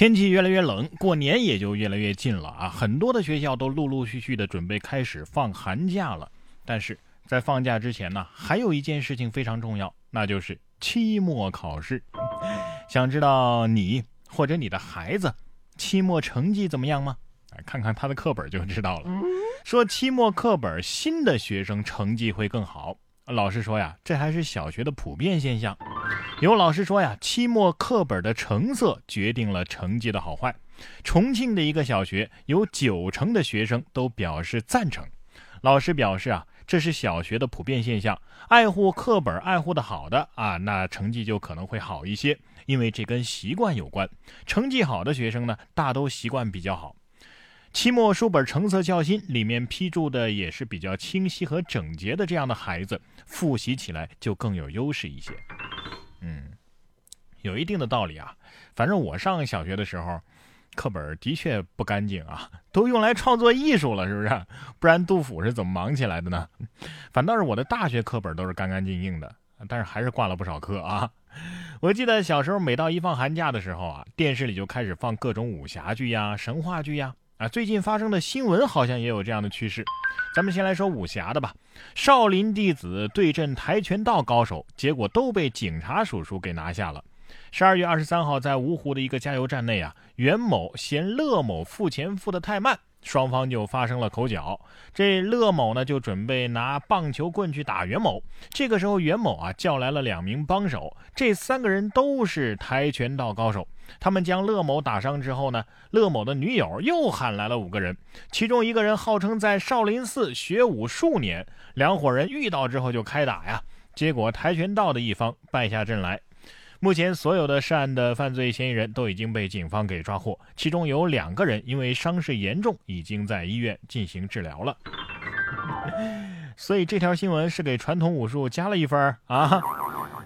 天气越来越冷，过年也就越来越近了啊！很多的学校都陆陆续续的准备开始放寒假了。但是在放假之前呢，还有一件事情非常重要，那就是期末考试。想知道你或者你的孩子期末成绩怎么样吗？看看他的课本就知道了。说期末课本新的学生成绩会更好。老师说呀，这还是小学的普遍现象。有老师说呀，期末课本的成色决定了成绩的好坏。重庆的一个小学有九成的学生都表示赞成。老师表示啊，这是小学的普遍现象。爱护课本爱护的好的啊，那成绩就可能会好一些，因为这跟习惯有关。成绩好的学生呢，大都习惯比较好。期末书本成色较新，里面批注的也是比较清晰和整洁的，这样的孩子复习起来就更有优势一些。嗯，有一定的道理啊。反正我上小学的时候，课本的确不干净啊，都用来创作艺术了，是不是？不然杜甫是怎么忙起来的呢？反倒是我的大学课本都是干干净净的，但是还是挂了不少科啊。我记得小时候，每到一放寒假的时候啊，电视里就开始放各种武侠剧呀、神话剧呀。啊，最近发生的新闻好像也有这样的趋势。咱们先来说武侠的吧。少林弟子对阵跆拳道高手，结果都被警察叔叔给拿下了。十二月二十三号，在芜湖的一个加油站内啊，袁某嫌乐某付钱付的太慢。双方就发生了口角，这乐某呢就准备拿棒球棍去打袁某。这个时候，袁某啊叫来了两名帮手，这三个人都是跆拳道高手。他们将乐某打伤之后呢，乐某的女友又喊来了五个人，其中一个人号称在少林寺学武数年。两伙人遇到之后就开打呀，结果跆拳道的一方败下阵来。目前，所有的涉案的犯罪嫌疑人都已经被警方给抓获，其中有两个人因为伤势严重，已经在医院进行治疗了。所以这条新闻是给传统武术加了一分啊。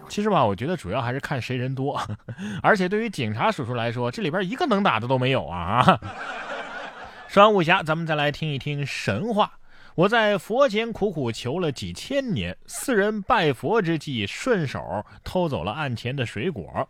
其实吧，我觉得主要还是看谁人多，而且对于警察叔叔来说，这里边一个能打的都没有啊啊！说完武侠，咱们再来听一听神话。我在佛前苦苦求了几千年，四人拜佛之际，顺手偷走了案前的水果。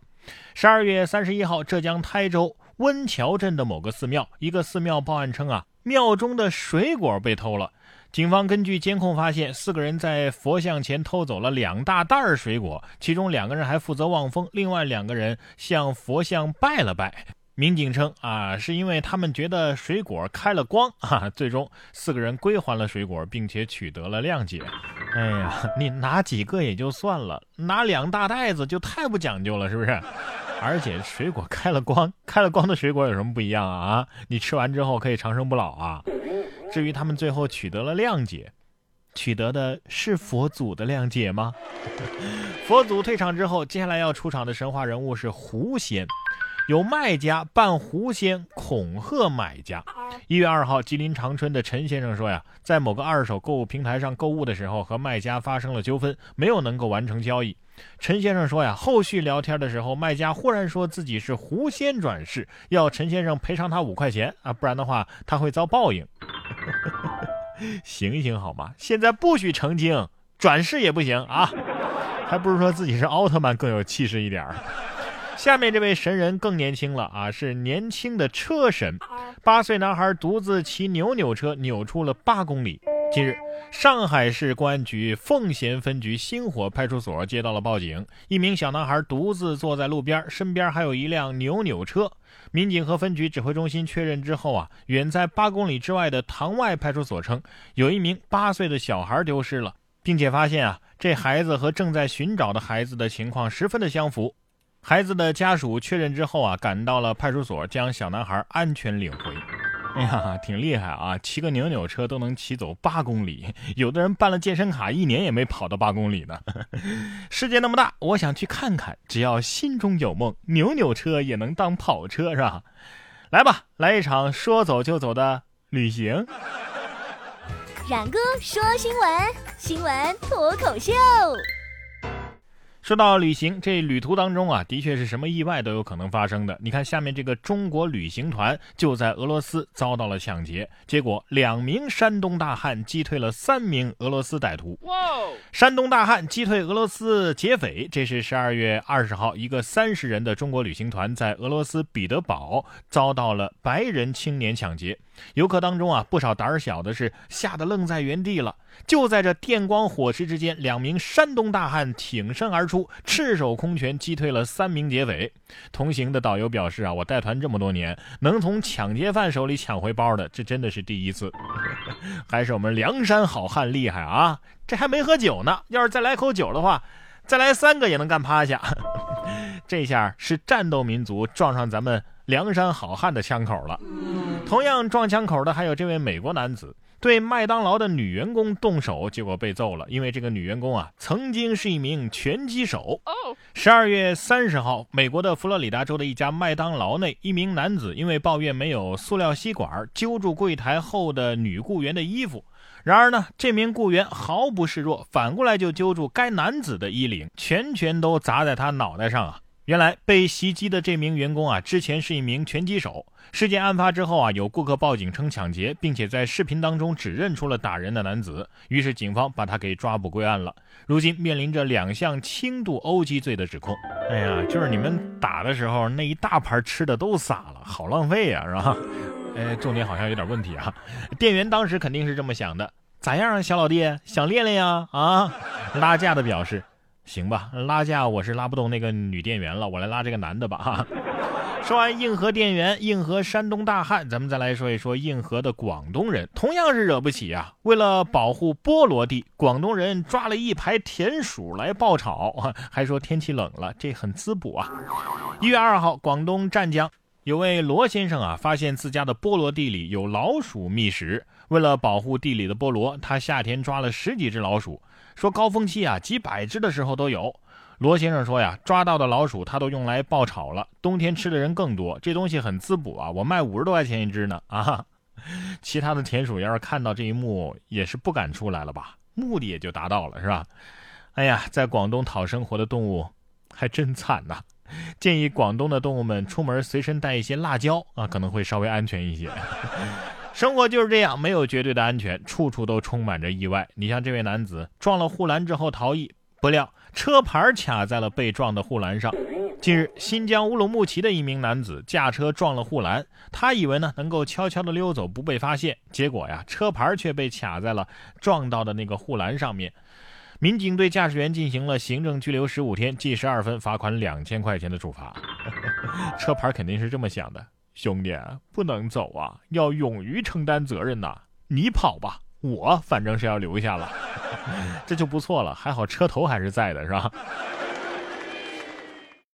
十二月三十一号，浙江台州温桥镇的某个寺庙，一个寺庙报案称啊，庙中的水果被偷了。警方根据监控发现，四个人在佛像前偷走了两大袋水果，其中两个人还负责望风，另外两个人向佛像拜了拜。民警称啊，是因为他们觉得水果开了光啊，最终四个人归还了水果，并且取得了谅解。哎呀，你拿几个也就算了，拿两大袋子就太不讲究了，是不是？而且水果开了光，开了光的水果有什么不一样啊？啊，你吃完之后可以长生不老啊。至于他们最后取得了谅解，取得的是佛祖的谅解吗？佛祖退场之后，接下来要出场的神话人物是狐仙。有卖家扮狐仙恐吓买家。一月二号，吉林长春的陈先生说呀，在某个二手购物平台上购物的时候，和卖家发生了纠纷，没有能够完成交易。陈先生说呀，后续聊天的时候，卖家忽然说自己是狐仙转世，要陈先生赔偿他五块钱啊，不然的话他会遭报应。醒醒好吗？现在不许成精，转世也不行啊，还不如说自己是奥特曼更有气势一点儿。下面这位神人更年轻了啊，是年轻的车神。八岁男孩独自骑扭扭车扭出了八公里。近日，上海市公安局奉贤分局星火派出所接到了报警，一名小男孩独自坐在路边，身边还有一辆扭扭车。民警和分局指挥中心确认之后啊，远在八公里之外的塘外派出所称，有一名八岁的小孩丢失了，并且发现啊，这孩子和正在寻找的孩子的情况十分的相符。孩子的家属确认之后啊，赶到了派出所，将小男孩安全领回。哎呀，挺厉害啊！骑个扭扭车都能骑走八公里，有的人办了健身卡，一年也没跑到八公里呢。世界那么大，我想去看看。只要心中有梦，扭扭车也能当跑车，是吧？来吧，来一场说走就走的旅行。冉哥说新闻，新闻脱口秀。说到旅行，这旅途当中啊，的确是什么意外都有可能发生的。你看，下面这个中国旅行团就在俄罗斯遭到了抢劫，结果两名山东大汉击退了三名俄罗斯歹徒。山东大汉击退俄罗斯劫匪，这是十二月二十号，一个三十人的中国旅行团在俄罗斯彼得堡遭到了白人青年抢劫。游客当中啊，不少胆小的是吓得愣在原地了。就在这电光火石之间，两名山东大汉挺身而出，赤手空拳击退了三名劫匪。同行的导游表示啊，我带团这么多年，能从抢劫犯手里抢回包的，这真的是第一次。还是我们梁山好汉厉害啊！这还没喝酒呢，要是再来口酒的话，再来三个也能干趴下。这下是战斗民族撞上咱们梁山好汉的枪口了。同样撞枪口的还有这位美国男子，对麦当劳的女员工动手，结果被揍了。因为这个女员工啊，曾经是一名拳击手。十二月三十号，美国的佛罗里达州的一家麦当劳内，一名男子因为抱怨没有塑料吸管，揪住柜台后的女雇员的衣服。然而呢，这名雇员毫不示弱，反过来就揪住该男子的衣领，拳拳都砸在他脑袋上啊！原来被袭击的这名员工啊，之前是一名拳击手。事件案发之后啊，有顾客报警称抢劫，并且在视频当中指认出了打人的男子，于是警方把他给抓捕归案了。如今面临着两项轻度殴击罪的指控。哎呀，就是你们打的时候那一大盘吃的都撒了，好浪费呀，是吧？哎，重点好像有点问题啊。店员当时肯定是这么想的：咋样啊，小老弟，想练练呀？啊，拉架的表示。行吧，拉架我是拉不动那个女店员了，我来拉这个男的吧。哈，说完硬核店员，硬核山东大汉，咱们再来说一说硬核的广东人，同样是惹不起啊。为了保护菠萝地，广东人抓了一排田鼠来爆炒，还说天气冷了，这很滋补啊。一月二号，广东湛江有位罗先生啊，发现自家的菠萝地里有老鼠觅食，为了保护地里的菠萝，他夏天抓了十几只老鼠。说高峰期啊，几百只的时候都有。罗先生说呀，抓到的老鼠他都用来爆炒了，冬天吃的人更多。这东西很滋补啊，我卖五十多块钱一只呢啊！其他的田鼠要是看到这一幕，也是不敢出来了吧？目的也就达到了，是吧？哎呀，在广东讨生活的动物还真惨呐！建议广东的动物们出门随身带一些辣椒啊，可能会稍微安全一些。生活就是这样，没有绝对的安全，处处都充满着意外。你像这位男子撞了护栏之后逃逸，不料车牌卡在了被撞的护栏上。近日，新疆乌鲁木齐的一名男子驾车撞了护栏，他以为呢能够悄悄的溜走不被发现，结果呀车牌却被卡在了撞到的那个护栏上面。民警对驾驶员进行了行政拘留十五天、记十二分、罚款两千块钱的处罚。车牌肯定是这么想的。兄弟，不能走啊！要勇于承担责任呐！你跑吧，我反正是要留下了，这就不错了。还好车头还是在的，是吧？